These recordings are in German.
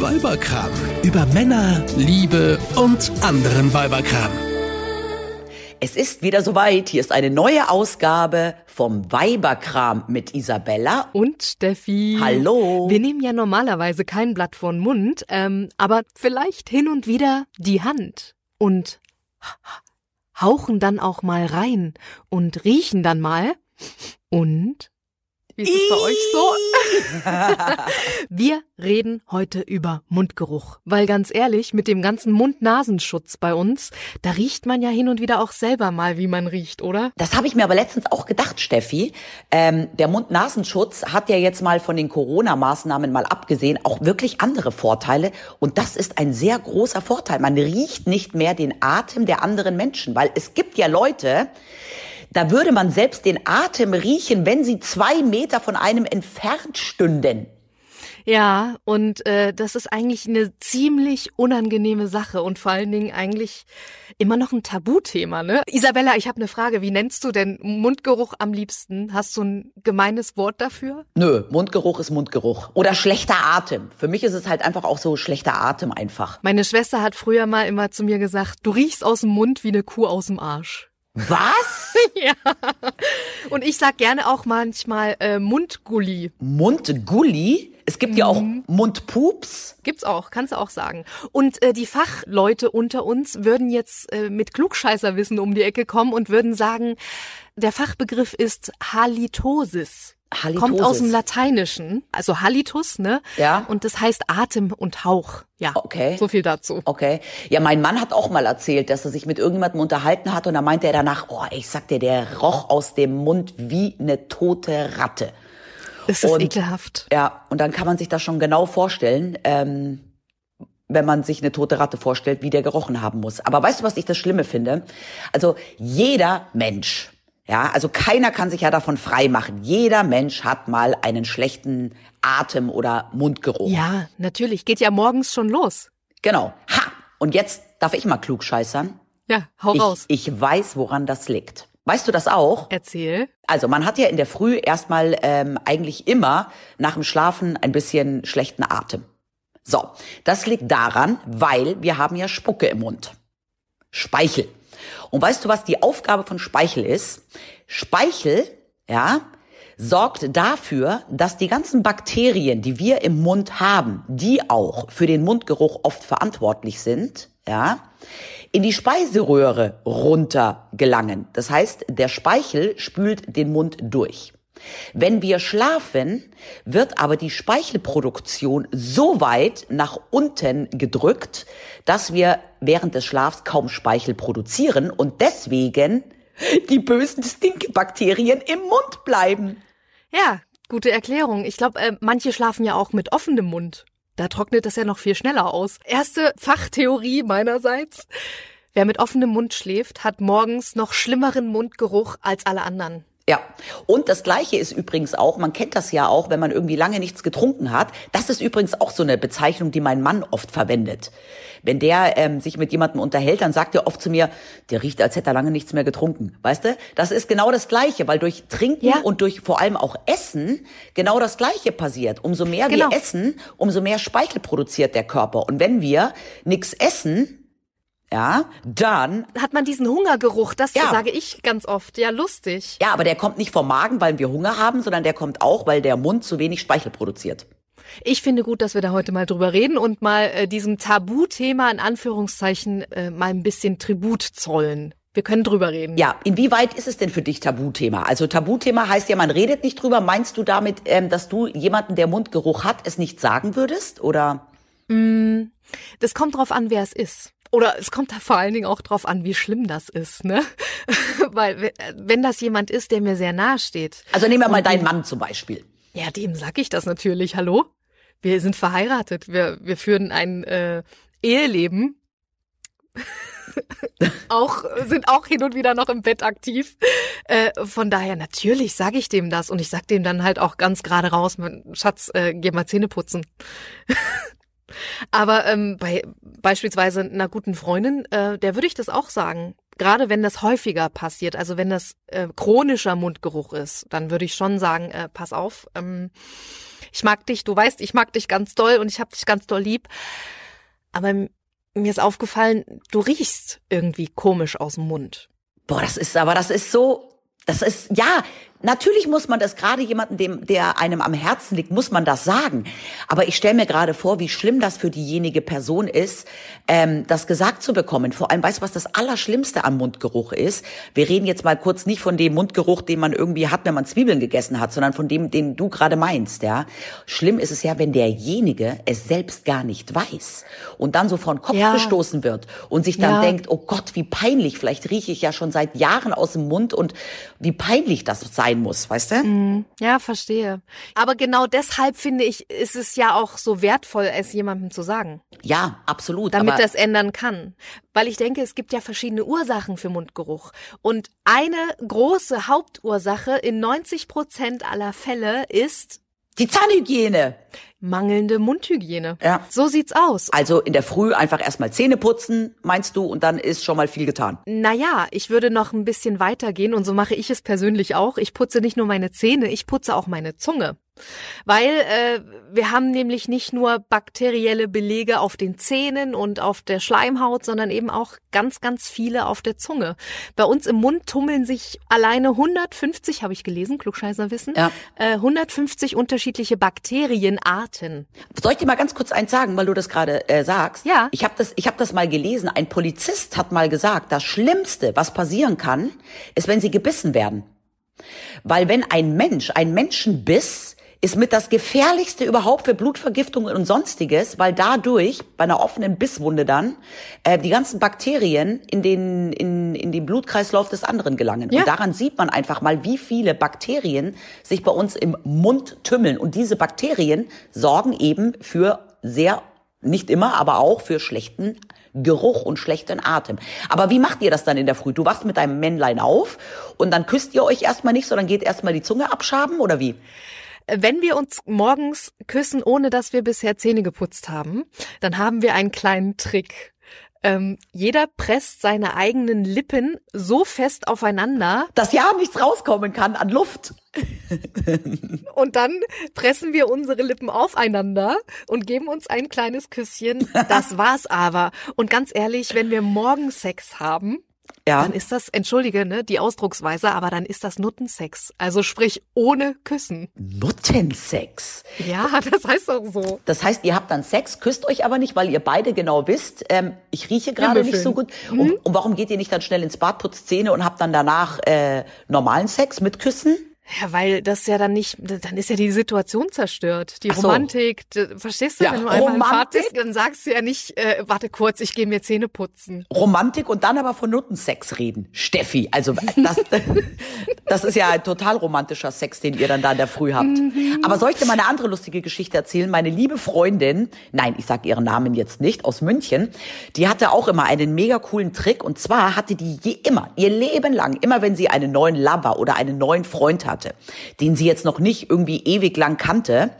Weiberkram. Über Männer, Liebe und anderen Weiberkram. Es ist wieder soweit. Hier ist eine neue Ausgabe vom Weiberkram mit Isabella. Und Steffi. Hallo. Wir nehmen ja normalerweise kein Blatt vor den Mund, ähm, aber vielleicht hin und wieder die Hand und hauchen dann auch mal rein und riechen dann mal und wie ist es bei euch so? Wir reden heute über Mundgeruch. Weil ganz ehrlich, mit dem ganzen Mund-Nasenschutz bei uns, da riecht man ja hin und wieder auch selber mal, wie man riecht, oder? Das habe ich mir aber letztens auch gedacht, Steffi. Ähm, der Mund-Nasenschutz hat ja jetzt mal von den Corona-Maßnahmen mal abgesehen auch wirklich andere Vorteile. Und das ist ein sehr großer Vorteil. Man riecht nicht mehr den Atem der anderen Menschen, weil es gibt ja Leute, da würde man selbst den Atem riechen, wenn sie zwei Meter von einem entfernt stünden. Ja, und äh, das ist eigentlich eine ziemlich unangenehme Sache und vor allen Dingen eigentlich immer noch ein Tabuthema, ne? Isabella, ich habe eine Frage. Wie nennst du denn Mundgeruch am liebsten? Hast du ein gemeines Wort dafür? Nö, Mundgeruch ist Mundgeruch. Oder schlechter Atem. Für mich ist es halt einfach auch so schlechter Atem einfach. Meine Schwester hat früher mal immer zu mir gesagt, du riechst aus dem Mund wie eine Kuh aus dem Arsch. Was? ja. Und ich sag gerne auch manchmal äh, Mundgulli. Mundgulli? Es gibt mhm. ja auch mhm. Mundpups. Gibt's auch, kannst du auch sagen. Und äh, die Fachleute unter uns würden jetzt äh, mit Klugscheißerwissen um die Ecke kommen und würden sagen, der Fachbegriff ist Halitosis. Halitosis. Kommt aus dem Lateinischen, also Halitus, ne? Ja. Und das heißt Atem und Hauch. Ja. Okay. So viel dazu. Okay. Ja, mein Mann hat auch mal erzählt, dass er sich mit irgendjemandem unterhalten hat und da meinte er danach, oh, ich sag dir, der roch aus dem Mund wie eine tote Ratte. Das ist und, ekelhaft. Ja, und dann kann man sich das schon genau vorstellen, ähm, wenn man sich eine tote Ratte vorstellt, wie der gerochen haben muss. Aber weißt du, was ich das Schlimme finde? Also jeder Mensch ja, also keiner kann sich ja davon frei machen. Jeder Mensch hat mal einen schlechten Atem- oder Mundgeruch. Ja, natürlich. Geht ja morgens schon los. Genau. Ha! Und jetzt darf ich mal klug scheißern. Ja, hau ich, raus. Ich weiß, woran das liegt. Weißt du das auch? Erzähl. Also man hat ja in der Früh erstmal ähm, eigentlich immer nach dem Schlafen ein bisschen schlechten Atem. So, das liegt daran, weil wir haben ja Spucke im Mund. Speichel. Und weißt du, was die Aufgabe von Speichel ist? Speichel, ja, sorgt dafür, dass die ganzen Bakterien, die wir im Mund haben, die auch für den Mundgeruch oft verantwortlich sind, ja, in die Speiseröhre runter gelangen. Das heißt, der Speichel spült den Mund durch. Wenn wir schlafen, wird aber die Speichelproduktion so weit nach unten gedrückt, dass wir während des Schlafs kaum Speichel produzieren und deswegen die bösen Stinkbakterien im Mund bleiben. Ja, gute Erklärung. Ich glaube, äh, manche schlafen ja auch mit offenem Mund. Da trocknet das ja noch viel schneller aus. Erste Fachtheorie meinerseits. Wer mit offenem Mund schläft, hat morgens noch schlimmeren Mundgeruch als alle anderen. Ja, und das Gleiche ist übrigens auch, man kennt das ja auch, wenn man irgendwie lange nichts getrunken hat. Das ist übrigens auch so eine Bezeichnung, die mein Mann oft verwendet. Wenn der ähm, sich mit jemandem unterhält, dann sagt er oft zu mir, der riecht, als hätte er lange nichts mehr getrunken. Weißt du? Das ist genau das Gleiche, weil durch Trinken ja. und durch vor allem auch Essen genau das Gleiche passiert. Umso mehr genau. wir essen, umso mehr Speichel produziert der Körper. Und wenn wir nichts essen, ja, dann hat man diesen Hungergeruch, das ja. sage ich ganz oft. Ja, lustig. Ja, aber der kommt nicht vom Magen, weil wir Hunger haben, sondern der kommt auch, weil der Mund zu wenig Speichel produziert. Ich finde gut, dass wir da heute mal drüber reden und mal äh, diesem Tabuthema in Anführungszeichen äh, mal ein bisschen Tribut zollen. Wir können drüber reden. Ja, inwieweit ist es denn für dich Tabuthema? Also Tabuthema heißt ja, man redet nicht drüber. Meinst du damit, ähm, dass du jemanden, der Mundgeruch hat, es nicht sagen würdest? Oder? Mm, das kommt drauf an, wer es ist. Oder es kommt da vor allen Dingen auch drauf an, wie schlimm das ist, ne? Weil wenn das jemand ist, der mir sehr nahe steht. Also nehmen wir mal deinen Mann zum Beispiel. Ja, dem sag ich das natürlich. Hallo? Wir sind verheiratet. Wir, wir führen ein äh, Eheleben. auch sind auch hin und wieder noch im Bett aktiv. Äh, von daher natürlich sage ich dem das und ich sag dem dann halt auch ganz gerade raus, Schatz, äh, geh mal Zähne putzen. Aber ähm, bei beispielsweise einer guten Freundin, äh, der würde ich das auch sagen. gerade wenn das häufiger passiert, also wenn das äh, chronischer Mundgeruch ist, dann würde ich schon sagen, äh, pass auf, ähm, ich mag dich, du weißt, ich mag dich ganz doll und ich habe dich ganz doll lieb. Aber mir ist aufgefallen, du riechst irgendwie komisch aus dem Mund. Boah, das ist aber, das ist so, das ist, ja, Natürlich muss man das gerade jemanden, dem, der einem am Herzen liegt, muss man das sagen. Aber ich stelle mir gerade vor, wie schlimm das für diejenige Person ist, ähm, das gesagt zu bekommen. Vor allem, weißt du, was das Allerschlimmste am Mundgeruch ist? Wir reden jetzt mal kurz nicht von dem Mundgeruch, den man irgendwie hat, wenn man Zwiebeln gegessen hat, sondern von dem, den du gerade meinst, ja. Schlimm ist es ja, wenn derjenige es selbst gar nicht weiß und dann so vor den Kopf ja. gestoßen wird und sich dann ja. denkt, oh Gott, wie peinlich, vielleicht rieche ich ja schon seit Jahren aus dem Mund und wie peinlich das sei sein muss, weißt du? Mhm. Ja, verstehe. Aber genau deshalb finde ich, ist es ja auch so wertvoll, es jemandem zu sagen. Ja, absolut. Damit es ändern kann. Weil ich denke, es gibt ja verschiedene Ursachen für Mundgeruch. Und eine große Hauptursache in 90 Prozent aller Fälle ist die Zahnhygiene. Mangelnde Mundhygiene. Ja. So sieht's aus. Also in der Früh einfach erstmal Zähne putzen, meinst du, und dann ist schon mal viel getan. Naja, ich würde noch ein bisschen weitergehen und so mache ich es persönlich auch. Ich putze nicht nur meine Zähne, ich putze auch meine Zunge. Weil äh, wir haben nämlich nicht nur bakterielle Belege auf den Zähnen und auf der Schleimhaut, sondern eben auch ganz, ganz viele auf der Zunge. Bei uns im Mund tummeln sich alleine 150, habe ich gelesen, Klugscheißer wissen, ja. äh, 150 unterschiedliche Bakterienarten. Soll ich dir mal ganz kurz eins sagen, weil du das gerade äh, sagst? Ja. Ich habe das, ich hab das mal gelesen. Ein Polizist hat mal gesagt, das Schlimmste, was passieren kann, ist, wenn sie gebissen werden. Weil wenn ein Mensch, ein Menschenbiss, ist mit das gefährlichste überhaupt für Blutvergiftungen und sonstiges, weil dadurch bei einer offenen Bisswunde dann äh, die ganzen Bakterien in den in, in den Blutkreislauf des anderen gelangen. Ja. Und daran sieht man einfach mal, wie viele Bakterien sich bei uns im Mund tümmeln. Und diese Bakterien sorgen eben für sehr nicht immer, aber auch für schlechten Geruch und schlechten Atem. Aber wie macht ihr das dann in der Früh? Du wachst mit deinem Männlein auf und dann küsst ihr euch erstmal nicht, sondern geht erstmal die Zunge abschaben oder wie? Wenn wir uns morgens küssen, ohne dass wir bisher Zähne geputzt haben, dann haben wir einen kleinen Trick. Ähm, jeder presst seine eigenen Lippen so fest aufeinander, dass ja nichts rauskommen kann an Luft. und dann pressen wir unsere Lippen aufeinander und geben uns ein kleines Küsschen. Das war's aber. Und ganz ehrlich, wenn wir morgen Sex haben, ja. dann ist das, entschuldige, ne, die Ausdrucksweise, aber dann ist das Nuttensex. Also sprich ohne Küssen. Nuttensex? Ja, das heißt auch so. Das heißt, ihr habt dann Sex, küsst euch aber nicht, weil ihr beide genau wisst, ähm, ich rieche gerade nicht so gut. Mhm. Und, und, warum geht ihr nicht dann schnell ins Bad, putzt Zähne und habt dann danach äh, normalen Sex mit Küssen? Ja, weil das ja dann nicht, dann ist ja die Situation zerstört. Die so. Romantik, verstehst du, ja, wenn du einmal Romantik? im Fahrt bist, dann sagst du ja nicht, äh, warte kurz, ich gehe mir Zähne putzen. Romantik und dann aber von Nuttensex reden. Steffi, also das, das ist ja ein total romantischer Sex, den ihr dann da in der Früh habt. Mhm. Aber soll ich dir mal eine andere lustige Geschichte erzählen? Meine liebe Freundin, nein, ich sag ihren Namen jetzt nicht, aus München, die hatte auch immer einen mega coolen Trick und zwar hatte die je immer, ihr Leben lang, immer wenn sie einen neuen Lover oder einen neuen Freund hat, hatte, den sie jetzt noch nicht irgendwie ewig lang kannte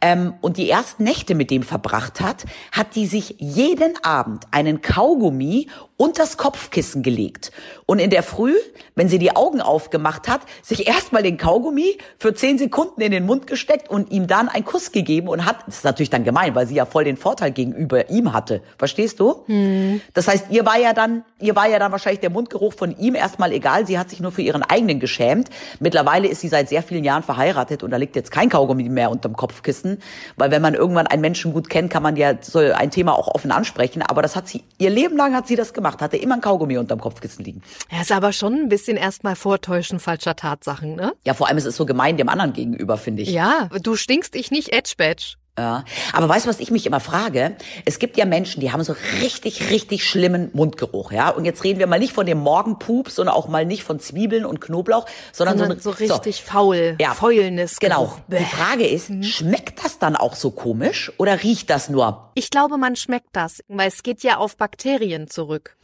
ähm, und die ersten Nächte mit dem verbracht hat, hat die sich jeden Abend einen Kaugummi unters Kopfkissen gelegt und in der Früh, wenn sie die Augen aufgemacht hat, sich erstmal den Kaugummi für zehn Sekunden in den Mund gesteckt und ihm dann einen Kuss gegeben und hat, das ist natürlich dann gemein, weil sie ja voll den Vorteil gegenüber ihm hatte. Verstehst du? Hm. Das heißt, ihr war ja dann, ihr war ja dann wahrscheinlich der Mundgeruch von ihm erstmal egal. Sie hat sich nur für ihren eigenen geschämt. Mittlerweile ist sie seit sehr vielen Jahren verheiratet und da liegt jetzt kein Kaugummi mehr unterm Kopfkissen, weil wenn man irgendwann einen Menschen gut kennt, kann man ja so ein Thema auch offen ansprechen. Aber das hat sie, ihr Leben lang hat sie das gemacht hatte immer ein Kaugummi unterm Kopfkissen liegen. Ja, ist aber schon ein bisschen erstmal Vortäuschen falscher Tatsachen, ne? Ja, vor allem ist es so gemein dem anderen gegenüber, finde ich. Ja, du stinkst ich nicht Edge Badge. Ja. Aber weißt du, was ich mich immer frage? Es gibt ja Menschen, die haben so richtig, richtig schlimmen Mundgeruch, ja. Und jetzt reden wir mal nicht von dem Morgenpups und auch mal nicht von Zwiebeln und Knoblauch, sondern, sondern so, so, richtig so. faul, ja. fäulnis. Genau. Bäh. Die Frage ist, mhm. schmeckt das dann auch so komisch oder riecht das nur? Ich glaube, man schmeckt das, weil es geht ja auf Bakterien zurück.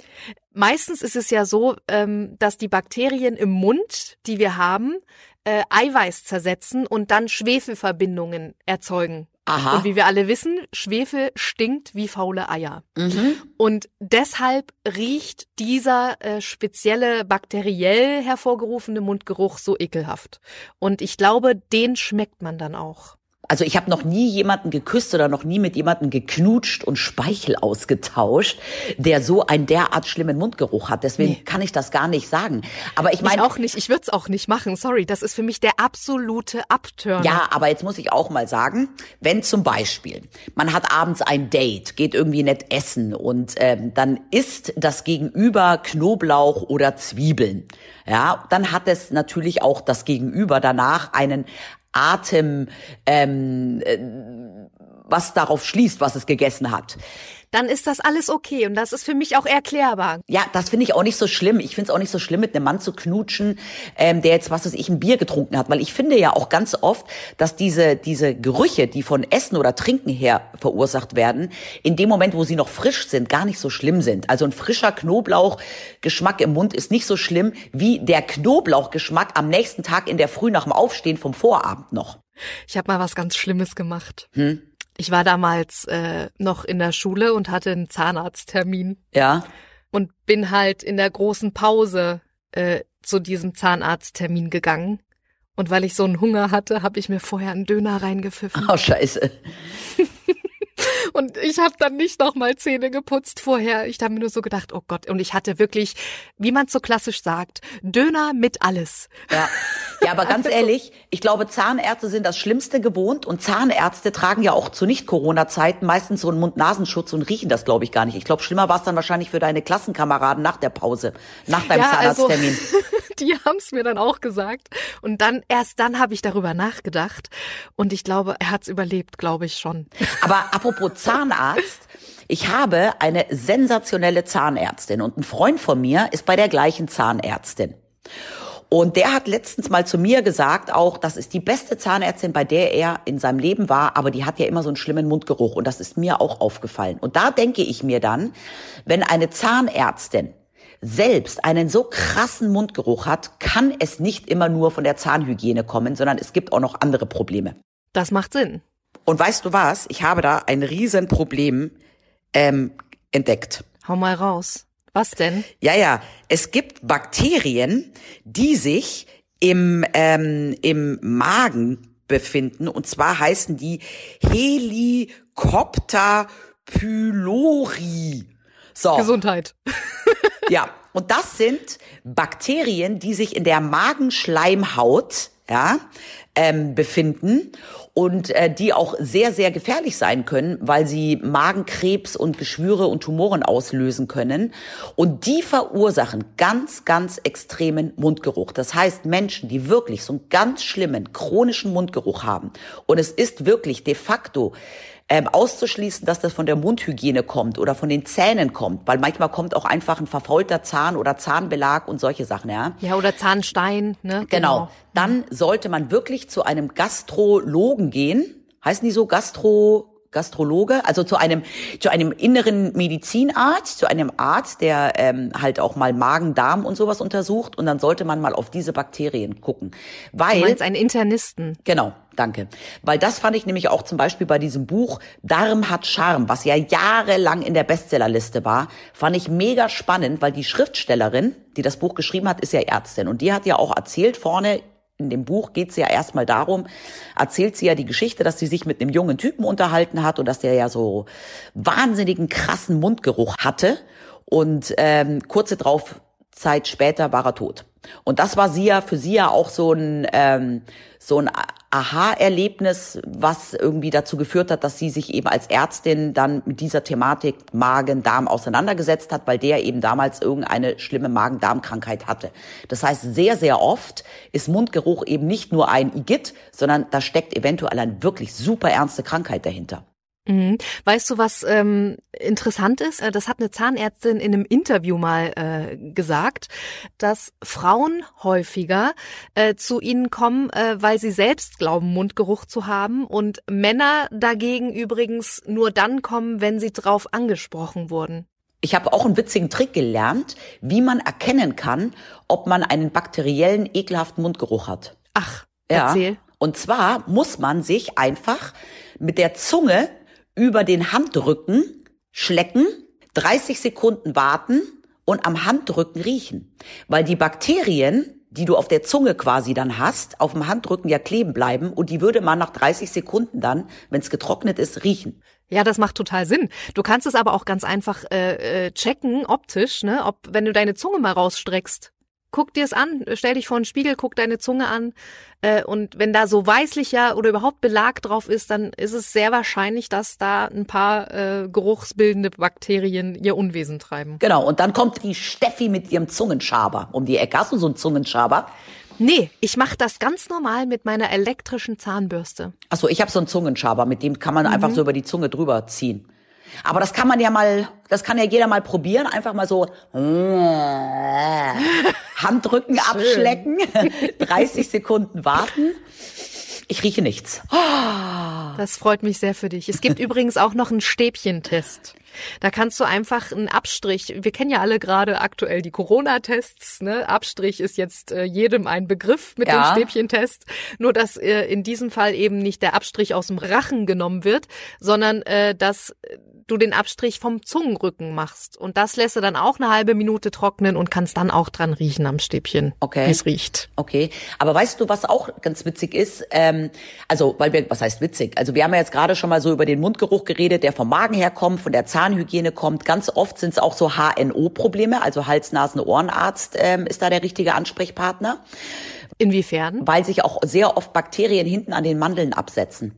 Meistens ist es ja so, ähm, dass die Bakterien im Mund, die wir haben, äh, Eiweiß zersetzen und dann Schwefelverbindungen erzeugen Aha. Und wie wir alle wissen, Schwefel stinkt wie faule Eier. Mhm. Und deshalb riecht dieser äh, spezielle bakteriell hervorgerufene Mundgeruch so ekelhaft. Und ich glaube, den schmeckt man dann auch. Also ich habe noch nie jemanden geküsst oder noch nie mit jemandem geknutscht und Speichel ausgetauscht, der so einen derart schlimmen Mundgeruch hat. Deswegen Nee. kann ich das gar nicht sagen. Aber ich meine, auch nicht, ich würde es auch nicht machen, sorry. Das ist für mich der absolute Abturner. Ja, aber jetzt muss ich auch mal sagen, wenn zum Beispiel man hat abends ein Date, geht irgendwie nett essen und ähm, dann isst das Gegenüber Knoblauch oder Zwiebeln, ja, dann hat es natürlich auch das Gegenüber danach einen Atem, ähm, äh, was darauf schließt, was es gegessen hat. Dann ist das alles okay und das ist für mich auch erklärbar. Ja, das finde ich auch nicht so schlimm. Ich finde es auch nicht so schlimm, mit einem Mann zu knutschen, ähm, der jetzt, was weiß ich, ein Bier getrunken hat. Weil ich finde ja auch ganz oft, dass diese, diese Gerüche, die von Essen oder Trinken her verursacht werden, in dem Moment, wo sie noch frisch sind, gar nicht so schlimm sind. Also ein frischer Knoblauchgeschmack im Mund ist nicht so schlimm wie der Knoblauchgeschmack am nächsten Tag in der Früh nach dem Aufstehen vom Vorabend noch. Ich habe mal was ganz Schlimmes gemacht. Hm? Ich war damals äh, noch in der Schule und hatte einen Zahnarzttermin Ja. und bin halt in der großen Pause äh, zu diesem Zahnarzttermin gegangen. Und weil ich so einen Hunger hatte, habe ich mir vorher einen Döner reingepfiffen. Oh, scheiße. Und ich habe dann nicht noch mal Zähne geputzt vorher. Ich habe mir nur so gedacht, oh Gott. Und ich hatte wirklich, wie man so klassisch sagt, Döner mit alles. Ja. ja, aber ganz ehrlich, ich glaube, Zahnärzte sind das Schlimmste gewohnt und Zahnärzte tragen ja auch zu Nicht-Corona-Zeiten meistens so einen Mund-Nasenschutz und riechen das, glaube ich, gar nicht. Ich glaube, schlimmer war es dann wahrscheinlich für deine Klassenkameraden nach der Pause, nach deinem Ja, also- Zahnarzttermin. Die haben es mir dann auch gesagt. Und dann, erst dann habe ich darüber nachgedacht. Und ich glaube, er hat's überlebt, glaube ich schon. Aber apropos Zahnarzt, ich habe eine sensationelle Zahnärztin und ein Freund von mir ist bei der gleichen Zahnärztin. Und der hat letztens mal zu mir gesagt, auch, das ist die beste Zahnärztin, bei der er in seinem Leben war, aber die hat ja immer so einen schlimmen Mundgeruch. Und das ist mir auch aufgefallen. Und da denke ich mir dann, wenn eine Zahnärztin selbst einen so krassen Mundgeruch hat, kann es nicht immer nur von der Zahnhygiene kommen, sondern es gibt auch noch andere Probleme. Das macht Sinn. Und weißt du was? Ich habe da ein Riesenproblem ähm, entdeckt. Hau mal raus. Was denn? Ja, ja, es gibt Bakterien, die sich im, ähm, im Magen befinden. Und zwar heißen die Helicopter pylori. So. Gesundheit. Ja, und das sind Bakterien, die sich in der Magenschleimhaut ja, ähm, befinden und äh, die auch sehr, sehr gefährlich sein können, weil sie Magenkrebs und Geschwüre und Tumoren auslösen können. Und die verursachen ganz, ganz extremen Mundgeruch. Das heißt, Menschen, die wirklich so einen ganz schlimmen chronischen Mundgeruch haben und es ist wirklich de facto ähm, auszuschließen, dass das von der Mundhygiene kommt oder von den Zähnen kommt, weil manchmal kommt auch einfach ein verfaulter Zahn oder Zahnbelag und solche Sachen, ja. Ja, oder Zahnstein, ne? Genau. Dann sollte man wirklich zu einem Gastrologen gehen. Heißen die so Gastro Gastrologe, also zu einem zu einem inneren Medizinarzt, zu einem Arzt, der ähm, halt auch mal Magen, Darm und sowas untersucht und dann sollte man mal auf diese Bakterien gucken, Du weil meinst einen Internisten. Genau, danke. Weil das fand ich nämlich auch zum Beispiel bei diesem Buch Darm hat Charme, was ja jahrelang in der Bestsellerliste war, fand ich mega spannend, weil die Schriftstellerin, die das Buch geschrieben hat, ist ja Ärztin und die hat ja auch erzählt vorne in dem Buch geht es ja erstmal darum, erzählt sie ja die Geschichte, dass sie sich mit einem jungen Typen unterhalten hat und dass der ja so wahnsinnigen krassen Mundgeruch hatte und ähm, kurze drauf Zeit später war er tot. Und das war sie ja für sie ja auch so ein ähm, so ein Aha-Erlebnis, was irgendwie dazu geführt hat, dass sie sich eben als Ärztin dann mit dieser Thematik Magen-Darm auseinandergesetzt hat, weil der eben damals irgendeine schlimme Magen-Darm-Krankheit hatte. Das heißt, sehr, sehr oft ist Mundgeruch eben nicht nur ein Igitt, sondern da steckt eventuell eine wirklich super ernste Krankheit dahinter. Mhm. Weißt du, was ähm, interessant ist? Äh, Das hat eine Zahnärztin in einem Interview mal äh, gesagt, dass Frauen häufiger äh, zu ihnen kommen, äh, weil sie selbst glauben, Mundgeruch zu haben und Männer dagegen übrigens nur dann kommen, wenn sie drauf angesprochen wurden. Ich habe auch einen witzigen Trick gelernt, wie man erkennen kann, ob man einen bakteriellen, ekelhaften Mundgeruch hat. Ach, Ja. erzähl. Und zwar muss man sich einfach mit der Zunge über den Handrücken schlecken, 30 Sekunden warten und am Handrücken riechen. Weil die Bakterien, die du auf der Zunge quasi dann hast, auf dem Handrücken ja kleben bleiben und die würde man nach 30 Sekunden dann, wenn es getrocknet ist, riechen. Ja, das macht total Sinn. Du kannst es aber auch ganz einfach äh, äh, checken, optisch, ne, ob wenn du deine Zunge mal rausstreckst, guck dir es an, stell dich vor einen Spiegel, guck deine Zunge an. Äh, und wenn da so weißlicher oder überhaupt Belag drauf ist, dann ist es sehr wahrscheinlich, dass da ein paar äh, geruchsbildende Bakterien ihr Unwesen treiben. Genau, und dann kommt die Steffi mit ihrem Zungenschaber um die Ecke. Hast du so einen Zungenschaber? Nee, ich mache das ganz normal mit meiner elektrischen Zahnbürste. Achso, ich habe so einen Zungenschaber, mit dem kann man mhm. einfach so über die Zunge drüber ziehen. Aber das kann man ja mal, das kann ja jeder mal probieren, einfach mal so Handrücken abschlecken, 30 Sekunden warten. Ich rieche nichts. Das freut mich sehr für dich. Es gibt übrigens auch noch einen Stäbchentest. Da kannst du einfach einen Abstrich, wir kennen ja alle gerade aktuell die Corona-Tests, ne? Abstrich ist jetzt äh, jedem ein Begriff mit ja. dem Stäbchentest, nur dass äh, in diesem Fall eben nicht der Abstrich aus dem Rachen genommen wird, sondern äh, dass du den Abstrich vom Zungenrücken machst. Und das lässt du dann auch eine halbe Minute trocknen und kannst dann auch dran riechen am Stäbchen, okay. wie es riecht. Okay, aber weißt du, was auch ganz witzig ist? Ähm, also, weil wir, was heißt witzig? Also wir haben ja jetzt gerade schon mal so über den Mundgeruch geredet, der vom Magen herkommt, von der Zahnhygiene kommt. Ganz oft sind es auch so HNO-Probleme, also Hals-Nasen-Ohrenarzt ähm, ist da der richtige Ansprechpartner. Inwiefern? Weil sich auch sehr oft Bakterien hinten an den Mandeln absetzen.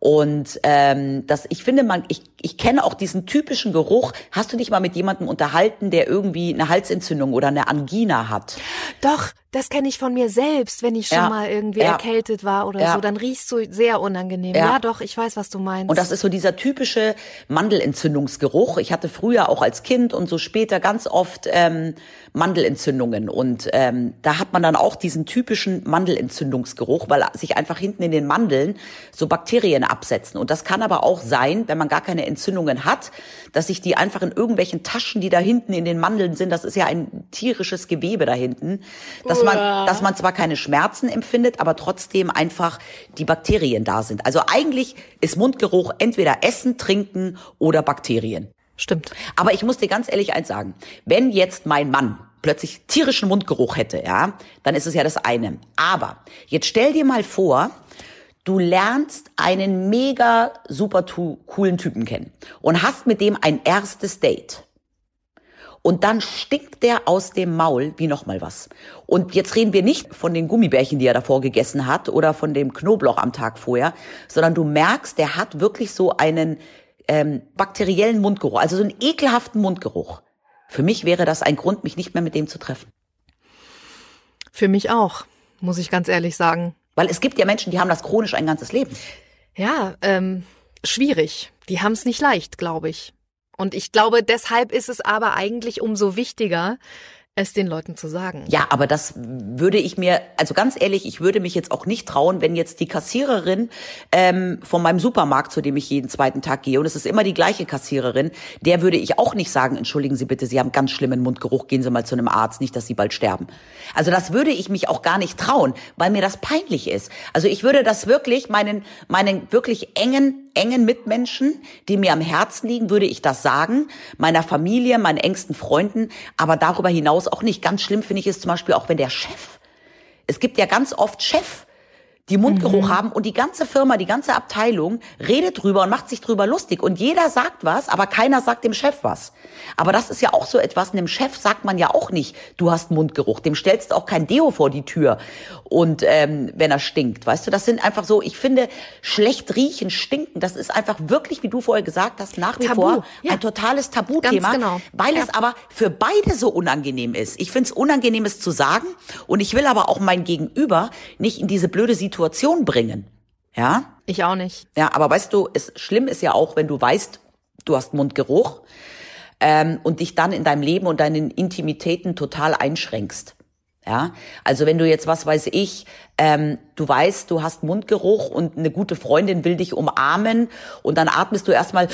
Und ähm, das, ich finde, man, ich, ich kenne auch diesen typischen Geruch. Hast du dich mal mit jemandem unterhalten, der irgendwie eine Halsentzündung oder eine Angina hat? Doch, das kenne ich von mir selbst, wenn ich schon ja, mal irgendwie ja, erkältet war oder ja. so, dann riechst du sehr unangenehm. Ja. doch, ich weiß, was du meinst. Und das ist so dieser typische Mandelentzündungsgeruch. Ich hatte früher auch als Kind und so später ganz oft ähm, Mandelentzündungen. Und ähm, da hat man dann auch diesen typischen Mandelentzündungsgeruch, weil sich einfach hinten in den Mandeln so Bakterien absetzen. Und das kann aber auch sein, wenn man gar keine Entzündungen hat, dass sich die einfach in irgendwelchen Taschen, die da hinten in den Mandeln sind, das ist ja ein tierisches Gewebe da hinten, dass man, dass man zwar keine Schmerzen empfindet, aber trotzdem einfach die Bakterien da sind. Also eigentlich ist Mundgeruch entweder Essen, Trinken oder Bakterien. Stimmt. Aber ich muss dir ganz ehrlich eins sagen. Wenn jetzt mein Mann plötzlich tierischen Mundgeruch hätte, ja, dann ist es ja das eine. Aber jetzt stell dir mal vor, du lernst einen mega super coolen Typen kennen und hast mit dem ein erstes Date. Und dann stinkt der aus dem Maul wie noch mal was. Und jetzt reden wir nicht von den Gummibärchen, die er davor gegessen hat oder von dem Knoblauch am Tag vorher, sondern du merkst, der hat wirklich so einen ähm, bakteriellen Mundgeruch, also so einen ekelhaften Mundgeruch. Für mich wäre das ein Grund, mich nicht mehr mit dem zu treffen. Für mich auch, muss ich ganz ehrlich sagen. Weil es gibt ja Menschen, die haben das chronisch ein ganzes Leben. Ja, ähm, schwierig. Die haben es nicht leicht, glaube ich. Und ich glaube, deshalb ist es aber eigentlich umso wichtiger, es den Leuten zu sagen. Ja, aber das würde ich mir, also ganz ehrlich, ich würde mich jetzt auch nicht trauen, wenn jetzt die Kassiererin ähm, von meinem Supermarkt, zu dem ich jeden zweiten Tag gehe, und es ist immer die gleiche Kassiererin, der würde ich auch nicht sagen, entschuldigen Sie bitte, Sie haben ganz schlimmen Mundgeruch, gehen Sie mal zu einem Arzt, nicht, dass Sie bald sterben. Also das würde ich mich auch gar nicht trauen, weil mir das peinlich ist. Also ich würde das wirklich meinen, meinen wirklich engen engen Mitmenschen, die mir am Herzen liegen, würde ich das sagen. Meiner Familie, meinen engsten Freunden, aber darüber hinaus auch nicht. Ganz schlimm finde ich es zum Beispiel auch, wenn der Chef, es gibt ja ganz oft Chef, die Mundgeruch mhm. haben und die ganze Firma, die ganze Abteilung redet drüber und macht sich drüber lustig und jeder sagt was, aber keiner sagt dem Chef was. Aber das ist ja auch so etwas, einem Chef sagt man ja auch nicht, du hast Mundgeruch, dem stellst du auch kein Deo vor die Tür und ähm, wenn er stinkt, weißt du, das sind einfach so, ich finde, schlecht riechen, stinken, das ist einfach wirklich, wie du vorher gesagt hast, nach wie Tabu. vor ja. ein totales Tabuthema, genau. weil ja. es aber für beide so unangenehm ist. Ich finde es unangenehm, es zu sagen und ich will aber auch mein Gegenüber nicht in diese blöde Situation Situation bringen. Ja? Ich auch nicht. Ja, aber weißt du, es schlimm ist ja auch, wenn du weißt, du hast Mundgeruch ähm, und dich dann in deinem Leben und deinen Intimitäten total einschränkst. Ja, also wenn du jetzt, was weiß ich, ähm, du weißt, du hast Mundgeruch und eine gute Freundin will dich umarmen und dann atmest du erstmal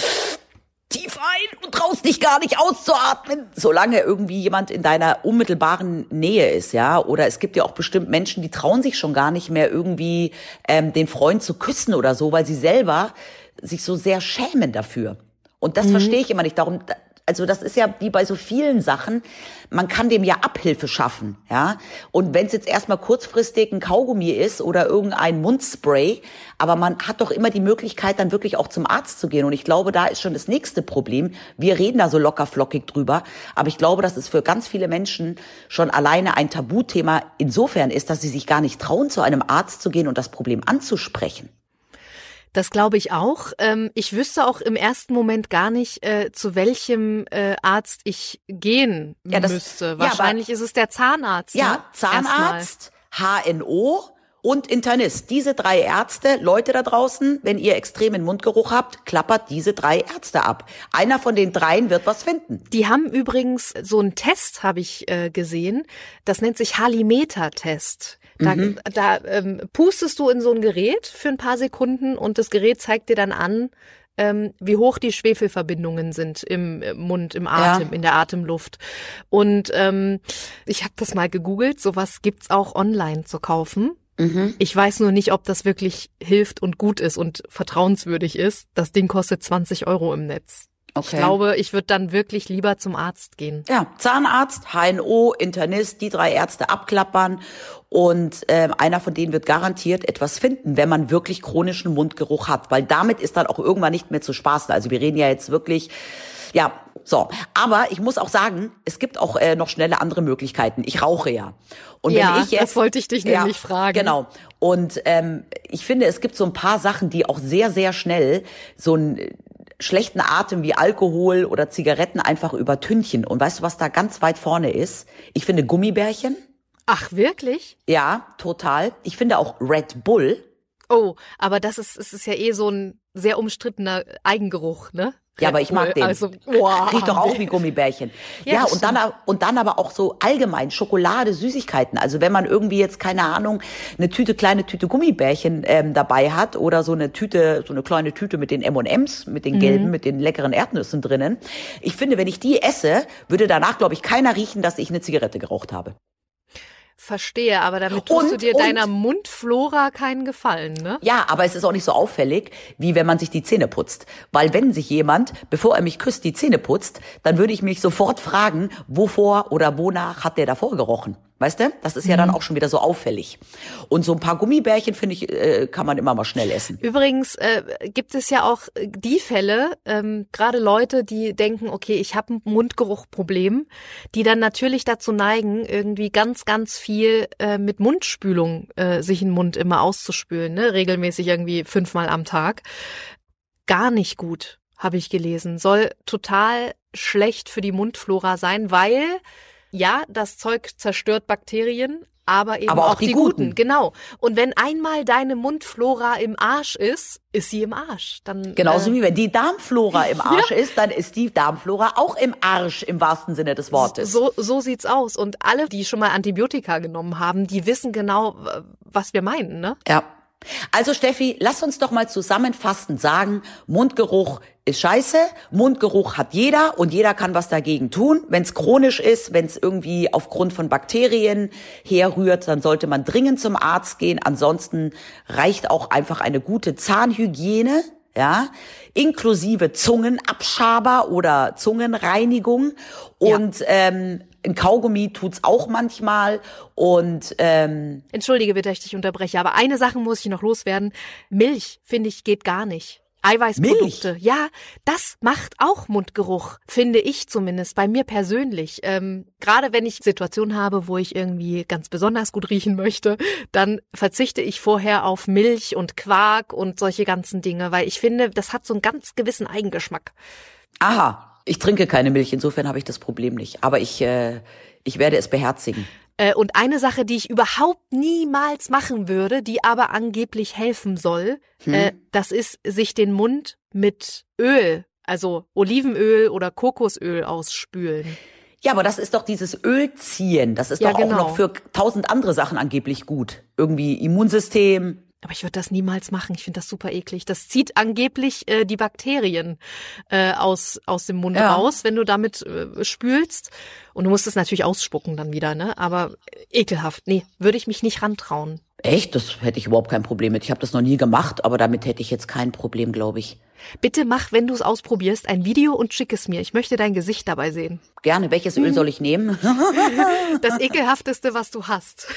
tief ein du traust dich gar nicht auszuatmen. Solange irgendwie jemand in deiner unmittelbaren Nähe ist, ja, oder es gibt ja auch bestimmt Menschen, die trauen sich schon gar nicht mehr irgendwie ähm, den Freund zu küssen oder so, weil sie selber sich so sehr schämen dafür. Und das mhm. verstehe ich immer nicht. Darum, also das ist ja wie bei so vielen Sachen, man kann dem ja Abhilfe schaffen, ja. Und wenn es jetzt erstmal kurzfristig ein Kaugummi ist oder irgendein Mundspray, aber man hat doch immer die Möglichkeit, dann wirklich auch zum Arzt zu gehen. Und ich glaube, da ist schon das nächste Problem. Wir reden da so locker flockig drüber, aber ich glaube, dass es für ganz viele Menschen schon alleine ein Tabuthema insofern ist, dass sie sich gar nicht trauen, zu einem Arzt zu gehen und das Problem anzusprechen. Das glaube ich auch. Ähm, ich wüsste auch im ersten Moment gar nicht, äh, zu welchem äh, Arzt ich gehen ja, das, müsste. Wahrscheinlich ja, aber, ist es der Zahnarzt. Ja, ne? Zahnarzt, Erstmal. HNO und Internist. Diese drei Ärzte, Leute da draußen, wenn ihr extremen Mundgeruch habt, klappert diese drei Ärzte ab. Einer von den dreien wird was finden. Die haben übrigens so einen Test, habe ich äh, gesehen. Das nennt sich Halimeter-Test. Da, mhm. da ähm, pustest du in so ein Gerät für ein paar Sekunden und das Gerät zeigt dir dann an, ähm, wie hoch die Schwefelverbindungen sind im Mund, im Atem, ja. in der Atemluft. Und ähm, ich habe das mal gegoogelt, sowas gibt's auch online zu kaufen. Mhm. Ich weiß nur nicht, ob das wirklich hilft und gut ist und vertrauenswürdig ist. Das Ding kostet 20 Euro im Netz. Okay. Ich glaube, ich würde dann wirklich lieber zum Arzt gehen. Ja, Zahnarzt, HNO, Internist, die drei Ärzte abklappern und äh, einer von denen wird garantiert etwas finden, wenn man wirklich chronischen Mundgeruch hat, weil damit ist dann auch irgendwann nicht mehr zu spaßen. Also wir reden ja jetzt wirklich, ja, so. Aber ich muss auch sagen, es gibt auch äh, noch schnelle andere Möglichkeiten. Ich rauche ja. Und ja, wenn ich jetzt, das wollte ich dich nämlich ja, fragen. Genau. Und ähm, ich finde, es gibt so ein paar Sachen, die auch sehr, sehr schnell so ein schlechten Atem wie Alkohol oder Zigaretten einfach übertünchen. Und weißt du, was da ganz weit vorne ist? Ich finde Gummibärchen. Ach, wirklich? Ja, total. Ich finde auch Red Bull. Oh, aber das ist, es ist ja eh so ein sehr umstrittener Eigengeruch, ne? Ja, aber ich mag den. Also, wow. Riecht doch auch wie Gummibärchen. Ja, ja und dann, und dann aber auch so allgemein Schokolade, Süßigkeiten. Also wenn man irgendwie jetzt, keine Ahnung, eine Tüte, kleine Tüte Gummibärchen ähm, dabei hat oder so eine Tüte, so eine kleine Tüte mit den M&Ms, mit den gelben, mhm. mit den leckeren Erdnüssen drinnen. Ich finde, wenn ich die esse, würde danach, glaube ich, keiner riechen, dass ich eine Zigarette geraucht habe. Verstehe, aber damit tust und, du dir deiner Mundflora keinen Gefallen, ne? Ja, aber es ist auch nicht so auffällig, wie wenn man sich die Zähne putzt. Weil wenn sich jemand, bevor er mich küsst, die Zähne putzt, dann würde ich mich sofort fragen, wovor oder wonach hat der davor gerochen? Weißt du? Das ist ja dann mhm. auch schon wieder so auffällig. Und so ein paar Gummibärchen, finde ich, äh, kann man immer mal schnell essen. Übrigens äh, gibt es ja auch die Fälle, ähm, gerade Leute, die denken, okay, ich habe ein Mundgeruchproblem, die dann natürlich dazu neigen, irgendwie ganz, ganz viel äh, mit Mundspülung äh, sich den Mund immer auszuspülen, ne? regelmäßig irgendwie fünfmal am Tag. Gar nicht gut, habe ich gelesen. Soll total schlecht für die Mundflora sein, weil ja, das Zeug zerstört Bakterien, aber eben aber auch, auch, die, die guten. guten. Genau. Und wenn einmal deine Mundflora im Arsch ist, ist sie im Arsch. Dann genauso äh, wie wenn die Darmflora im Arsch ja. ist, dann ist die Darmflora auch im Arsch im wahrsten Sinne des Wortes. So so sieht's aus. Und alle, die schon mal Antibiotika genommen haben, die wissen genau, was wir meinen, ne? Ja. Also Steffi, lass uns doch mal zusammenfassend sagen, Mundgeruch ist scheiße, Mundgeruch hat jeder und jeder kann was dagegen tun. Wenn es chronisch ist, wenn es irgendwie aufgrund von Bakterien herrührt, dann sollte man dringend zum Arzt gehen. Ansonsten reicht auch einfach eine gute Zahnhygiene, ja, inklusive Zungenabschaber oder Zungenreinigung und ja. ähm, ein Kaugummi tut's auch manchmal und ähm, entschuldige bitte, ich dich unterbreche, aber eine Sache muss ich noch loswerden: Milch finde ich geht gar nicht. Eiweißprodukte. Milch. Ja, das macht auch Mundgeruch, finde ich zumindest, bei mir persönlich. Ähm, Gerade wenn ich Situationen habe, wo ich irgendwie ganz besonders gut riechen möchte, dann verzichte ich vorher auf Milch und Quark und solche ganzen Dinge, weil ich finde, das hat so einen ganz gewissen Eigengeschmack. Aha, ich trinke keine Milch, insofern habe ich das Problem nicht. Aber ich, äh, ich werde es beherzigen. Äh, und eine Sache, die ich überhaupt niemals machen würde, die aber angeblich helfen soll, hm. äh, das ist, sich den Mund mit Öl, also Olivenöl oder Kokosöl ausspülen. Ja, aber das ist doch dieses Ölziehen. Das ist ja, doch auch genau. noch für tausend andere Sachen angeblich gut. Irgendwie Immunsystem, Aber ich würde das niemals machen. Ich finde das super eklig. Das zieht angeblich äh, die Bakterien äh, aus, aus dem Mund Ja. raus, wenn du damit äh, spülst. Und du musst es natürlich ausspucken dann wieder, ne? Aber äh, ekelhaft. Nee, würde ich mich nicht rantrauen. Echt? Das hätte ich überhaupt kein Problem mit. Ich habe das noch nie gemacht, aber damit hätte ich jetzt kein Problem, glaube ich. Bitte mach, wenn du es ausprobierst, ein Video und schick es mir. Ich möchte dein Gesicht dabei sehen. Gerne. Welches Öl soll ich nehmen? Das ekelhafteste, was du hast.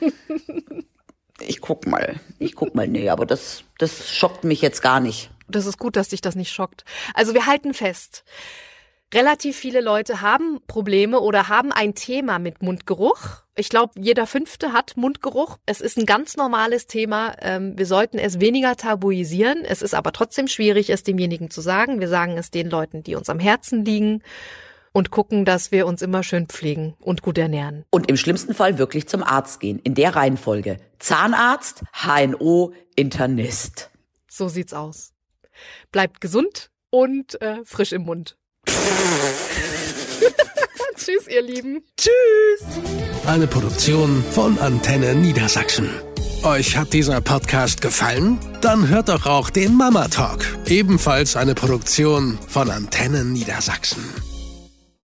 Ich guck mal. Ich guck mal. Nee, aber das, das schockt mich jetzt gar nicht. Das ist gut, dass dich das nicht schockt. Also wir halten fest. Relativ viele Leute haben Probleme oder haben ein Thema mit Mundgeruch. Ich glaube, jeder Fünfte hat Mundgeruch. Es ist ein ganz normales Thema. Ähm, Wir sollten es weniger tabuisieren. Es ist aber trotzdem schwierig, es demjenigen zu sagen. Wir sagen es den Leuten, die uns am Herzen liegen und gucken, dass wir uns immer schön pflegen und gut ernähren. Und im schlimmsten Fall wirklich zum Arzt gehen. In der Reihenfolge. Zahnarzt, HNO, Internist. So sieht's aus. Bleibt gesund und äh, frisch im Mund. Tschüss, ihr Lieben. Eine Produktion von Antenne Niedersachsen. Euch hat dieser Podcast gefallen? Dann hört doch auch den Mama Talk, ebenfalls eine Produktion von Antenne Niedersachsen.